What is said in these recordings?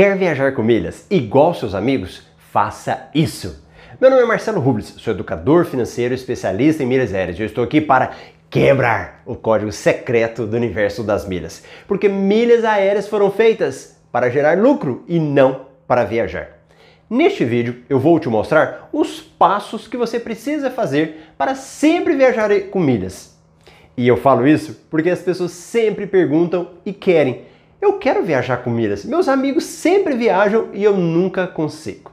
Quer viajar com milhas igual seus amigos? Faça isso! Meu nome é Marcelo Rubles, sou educador financeiro especialista em milhas aéreas e eu estou aqui para quebrar o código secreto do universo das milhas. Porque milhas aéreas foram feitas para gerar lucro e não para viajar. Neste vídeo eu vou te mostrar os passos que você precisa fazer para sempre viajar com milhas. E eu falo isso porque as pessoas sempre perguntam e querem eu quero viajar com milhas. Meus amigos sempre viajam e eu nunca consigo.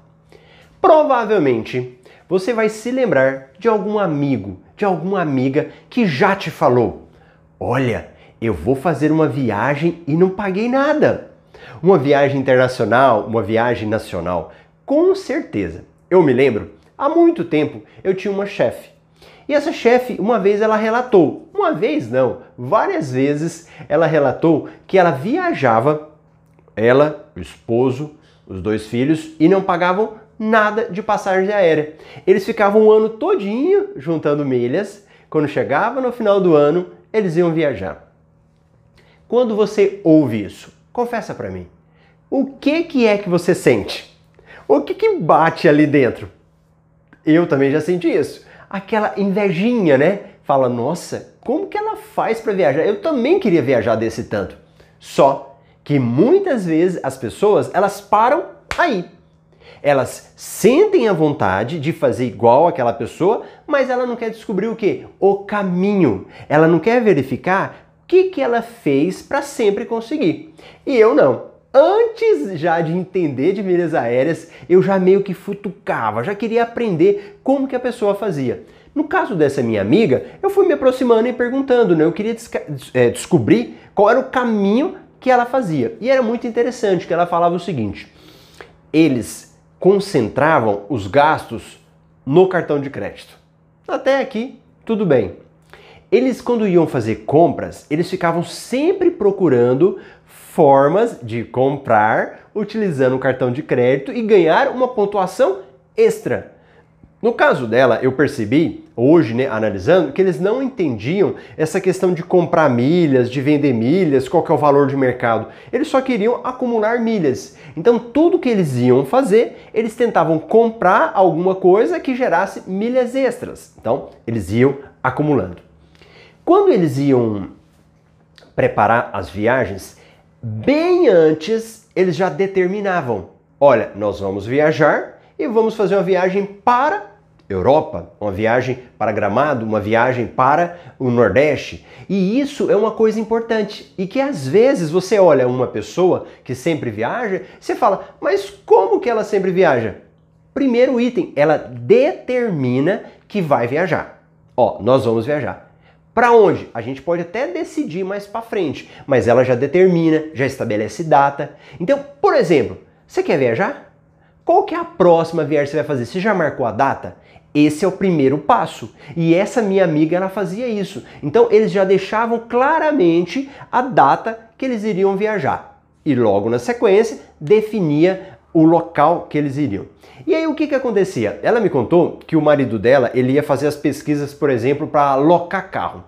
Provavelmente você vai se lembrar de algum amigo, de alguma amiga que já te falou: Olha, eu vou fazer uma viagem e não paguei nada. Uma viagem internacional, uma viagem nacional, com certeza. Eu me lembro, há muito tempo eu tinha uma chefe e essa chefe, uma vez ela relatou, uma vez não, várias vezes ela relatou que ela viajava, ela, o esposo, os dois filhos, e não pagavam nada de passagem aérea. Eles ficavam o ano todinho juntando milhas, quando chegava no final do ano, eles iam viajar. Quando você ouve isso, confessa para mim, o que que é que você sente? O que que bate ali dentro? Eu também já senti isso aquela invejinha, né? Fala, nossa, como que ela faz para viajar? Eu também queria viajar desse tanto. Só que muitas vezes as pessoas, elas param aí. Elas sentem a vontade de fazer igual aquela pessoa, mas ela não quer descobrir o que? O caminho. Ela não quer verificar o que, que ela fez para sempre conseguir. E eu não antes já de entender de milhas aéreas, eu já meio que futucava, já queria aprender como que a pessoa fazia. No caso dessa minha amiga, eu fui me aproximando e perguntando, né? Eu queria é, descobrir qual era o caminho que ela fazia. E era muito interessante que ela falava o seguinte: eles concentravam os gastos no cartão de crédito. Até aqui, tudo bem. Eles, quando iam fazer compras, eles ficavam sempre procurando formas de comprar utilizando o cartão de crédito e ganhar uma pontuação extra. No caso dela, eu percebi, hoje, né, analisando, que eles não entendiam essa questão de comprar milhas, de vender milhas, qual que é o valor de mercado. Eles só queriam acumular milhas. Então, tudo que eles iam fazer, eles tentavam comprar alguma coisa que gerasse milhas extras. Então, eles iam acumulando. Quando eles iam preparar as viagens, bem antes eles já determinavam: olha, nós vamos viajar e vamos fazer uma viagem para Europa, uma viagem para Gramado, uma viagem para o Nordeste. E isso é uma coisa importante e que às vezes você olha uma pessoa que sempre viaja, você fala: "Mas como que ela sempre viaja?" Primeiro item, ela determina que vai viajar. Ó, nós vamos viajar. Para onde? A gente pode até decidir mais para frente, mas ela já determina, já estabelece data. Então, por exemplo, você quer viajar? Qual que é a próxima viagem que você vai fazer? Você já marcou a data? Esse é o primeiro passo. E essa minha amiga ela fazia isso. Então eles já deixavam claramente a data que eles iriam viajar. E logo na sequência definia o local que eles iriam. E aí o que que acontecia? Ela me contou que o marido dela, ele ia fazer as pesquisas, por exemplo, para locar carro.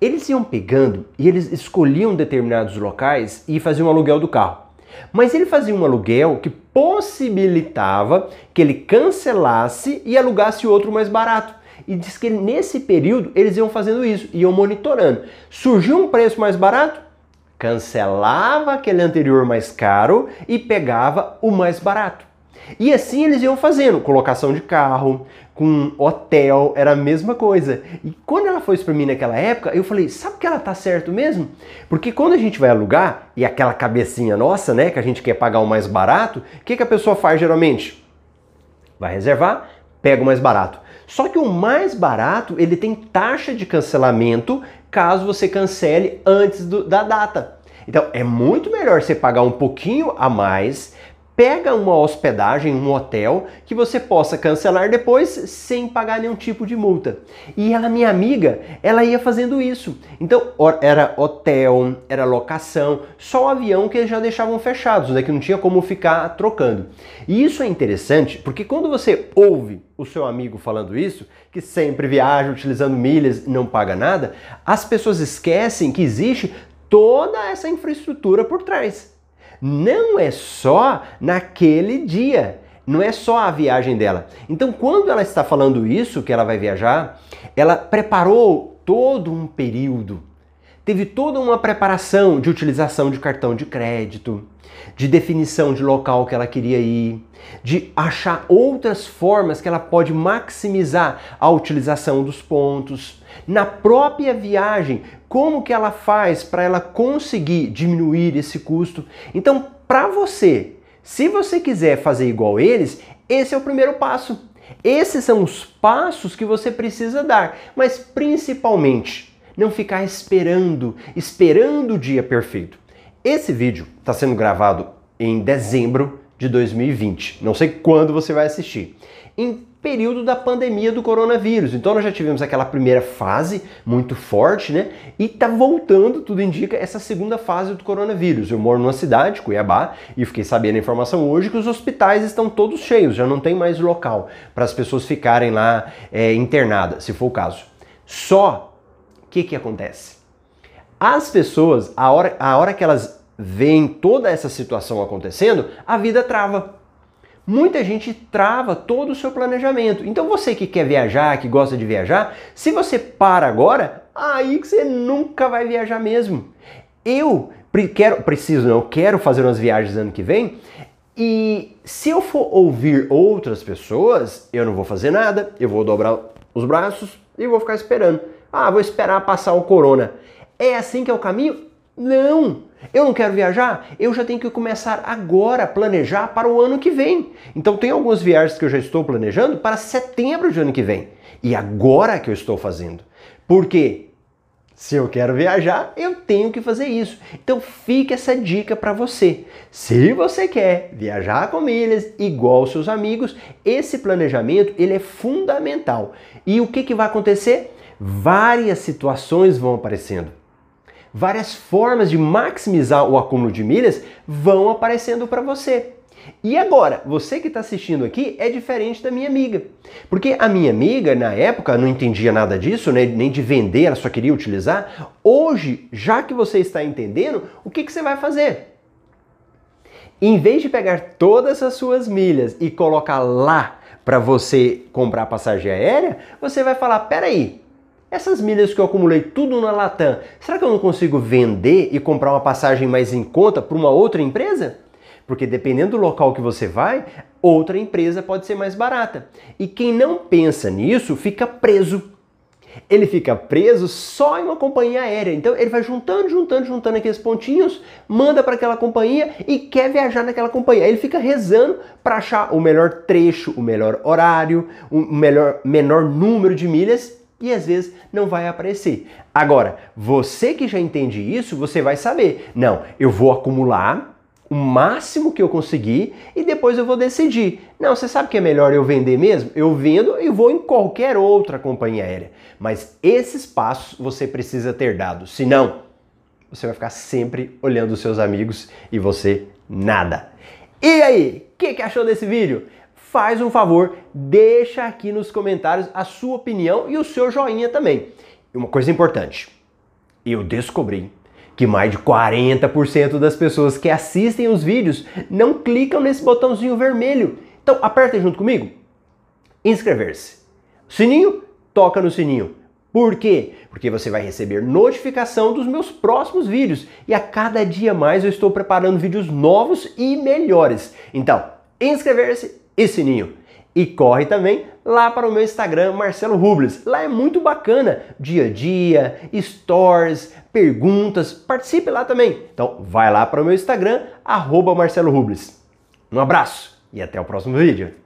Eles iam pegando e eles escolhiam determinados locais e faziam um aluguel do carro. Mas ele fazia um aluguel que possibilitava que ele cancelasse e alugasse outro mais barato. E diz que nesse período eles iam fazendo isso, iam monitorando. Surgiu um preço mais barato, cancelava aquele anterior mais caro e pegava o mais barato. E assim eles iam fazendo, colocação de carro, com hotel, era a mesma coisa. E quando ela foi para mim naquela época, eu falei, sabe que ela tá certo mesmo? Porque quando a gente vai alugar, e aquela cabecinha nossa, né, que a gente quer pagar o mais barato, o que, que a pessoa faz geralmente? Vai reservar, pega o mais barato. Só que o mais barato, ele tem taxa de cancelamento caso você cancele antes do, da data. Então é muito melhor você pagar um pouquinho a mais, pega uma hospedagem, um hotel, que você possa cancelar depois sem pagar nenhum tipo de multa. E ela, minha amiga, ela ia fazendo isso. Então, era hotel, era locação, só o avião que eles já deixavam fechados, né, que não tinha como ficar trocando. E isso é interessante, porque quando você ouve o seu amigo falando isso, que sempre viaja utilizando milhas e não paga nada, as pessoas esquecem que existe toda essa infraestrutura por trás. Não é só naquele dia, não é só a viagem dela. Então, quando ela está falando isso, que ela vai viajar, ela preparou todo um período, teve toda uma preparação de utilização de cartão de crédito, de definição de local que ela queria ir, de achar outras formas que ela pode maximizar a utilização dos pontos. Na própria viagem, como que ela faz para ela conseguir diminuir esse custo? Então, para você, se você quiser fazer igual eles, esse é o primeiro passo. Esses são os passos que você precisa dar, mas principalmente não ficar esperando, esperando o dia perfeito. Esse vídeo está sendo gravado em dezembro de 2020. Não sei quando você vai assistir. Em período da pandemia do coronavírus. Então nós já tivemos aquela primeira fase muito forte, né? E tá voltando, tudo indica, essa segunda fase do coronavírus. Eu moro numa cidade, Cuiabá, e fiquei sabendo a informação hoje que os hospitais estão todos cheios, já não tem mais local para as pessoas ficarem lá é, internadas, se for o caso. Só que que acontece? As pessoas, a hora, a hora que elas veem toda essa situação acontecendo, a vida trava. Muita gente trava todo o seu planejamento. Então você que quer viajar, que gosta de viajar, se você para agora, aí que você nunca vai viajar mesmo. Eu quero, preciso, não, quero fazer umas viagens ano que vem. E se eu for ouvir outras pessoas, eu não vou fazer nada, eu vou dobrar os braços e vou ficar esperando. Ah, vou esperar passar o corona. É assim que é o caminho? Não! Eu não quero viajar? Eu já tenho que começar agora a planejar para o ano que vem. Então tem algumas viagens que eu já estou planejando para setembro de ano que vem. E agora que eu estou fazendo. Por quê? Se eu quero viajar, eu tenho que fazer isso. Então fica essa dica para você. Se você quer viajar com milhas igual seus amigos, esse planejamento ele é fundamental. E o que, que vai acontecer? Várias situações vão aparecendo várias formas de maximizar o acúmulo de milhas vão aparecendo para você. E agora, você que está assistindo aqui é diferente da minha amiga. Porque a minha amiga, na época, não entendia nada disso, né? nem de vender, ela só queria utilizar. Hoje, já que você está entendendo, o que, que você vai fazer? Em vez de pegar todas as suas milhas e colocar lá para você comprar passagem aérea, você vai falar: peraí, essas milhas que eu acumulei tudo na Latam, será que eu não consigo vender e comprar uma passagem mais em conta para uma outra empresa? Porque dependendo do local que você vai, outra empresa pode ser mais barata. E quem não pensa nisso fica preso. Ele fica preso só em uma companhia aérea. Então ele vai juntando, juntando, juntando aqueles pontinhos, manda para aquela companhia e quer viajar naquela companhia. Aí ele fica rezando para achar o melhor trecho, o melhor horário, o melhor menor número de milhas e às vezes não vai aparecer. Agora, você que já entende isso, você vai saber, não, eu vou acumular o máximo que eu conseguir e depois eu vou decidir. Não, você sabe que é melhor eu vender mesmo? Eu vendo e vou em qualquer outra companhia aérea. Mas esses passos você precisa ter dado, senão você vai ficar sempre olhando os seus amigos e você nada. E aí, o que, que achou desse vídeo? Faz um favor, deixa aqui nos comentários a sua opinião e o seu joinha também. E uma coisa importante, eu descobri que mais de 40% das pessoas que assistem os vídeos não clicam nesse botãozinho vermelho. Então aperta junto comigo. Inscrever-se. Sininho? Toca no sininho. Por quê? Porque você vai receber notificação dos meus próximos vídeos e a cada dia mais eu estou preparando vídeos novos e melhores. Então, inscrever-se e sininho. E corre também lá para o meu Instagram, Marcelo Rubles. Lá é muito bacana, dia a dia, stories, perguntas, participe lá também. Então vai lá para o meu Instagram, arroba Marcelo Rubles. Um abraço e até o próximo vídeo.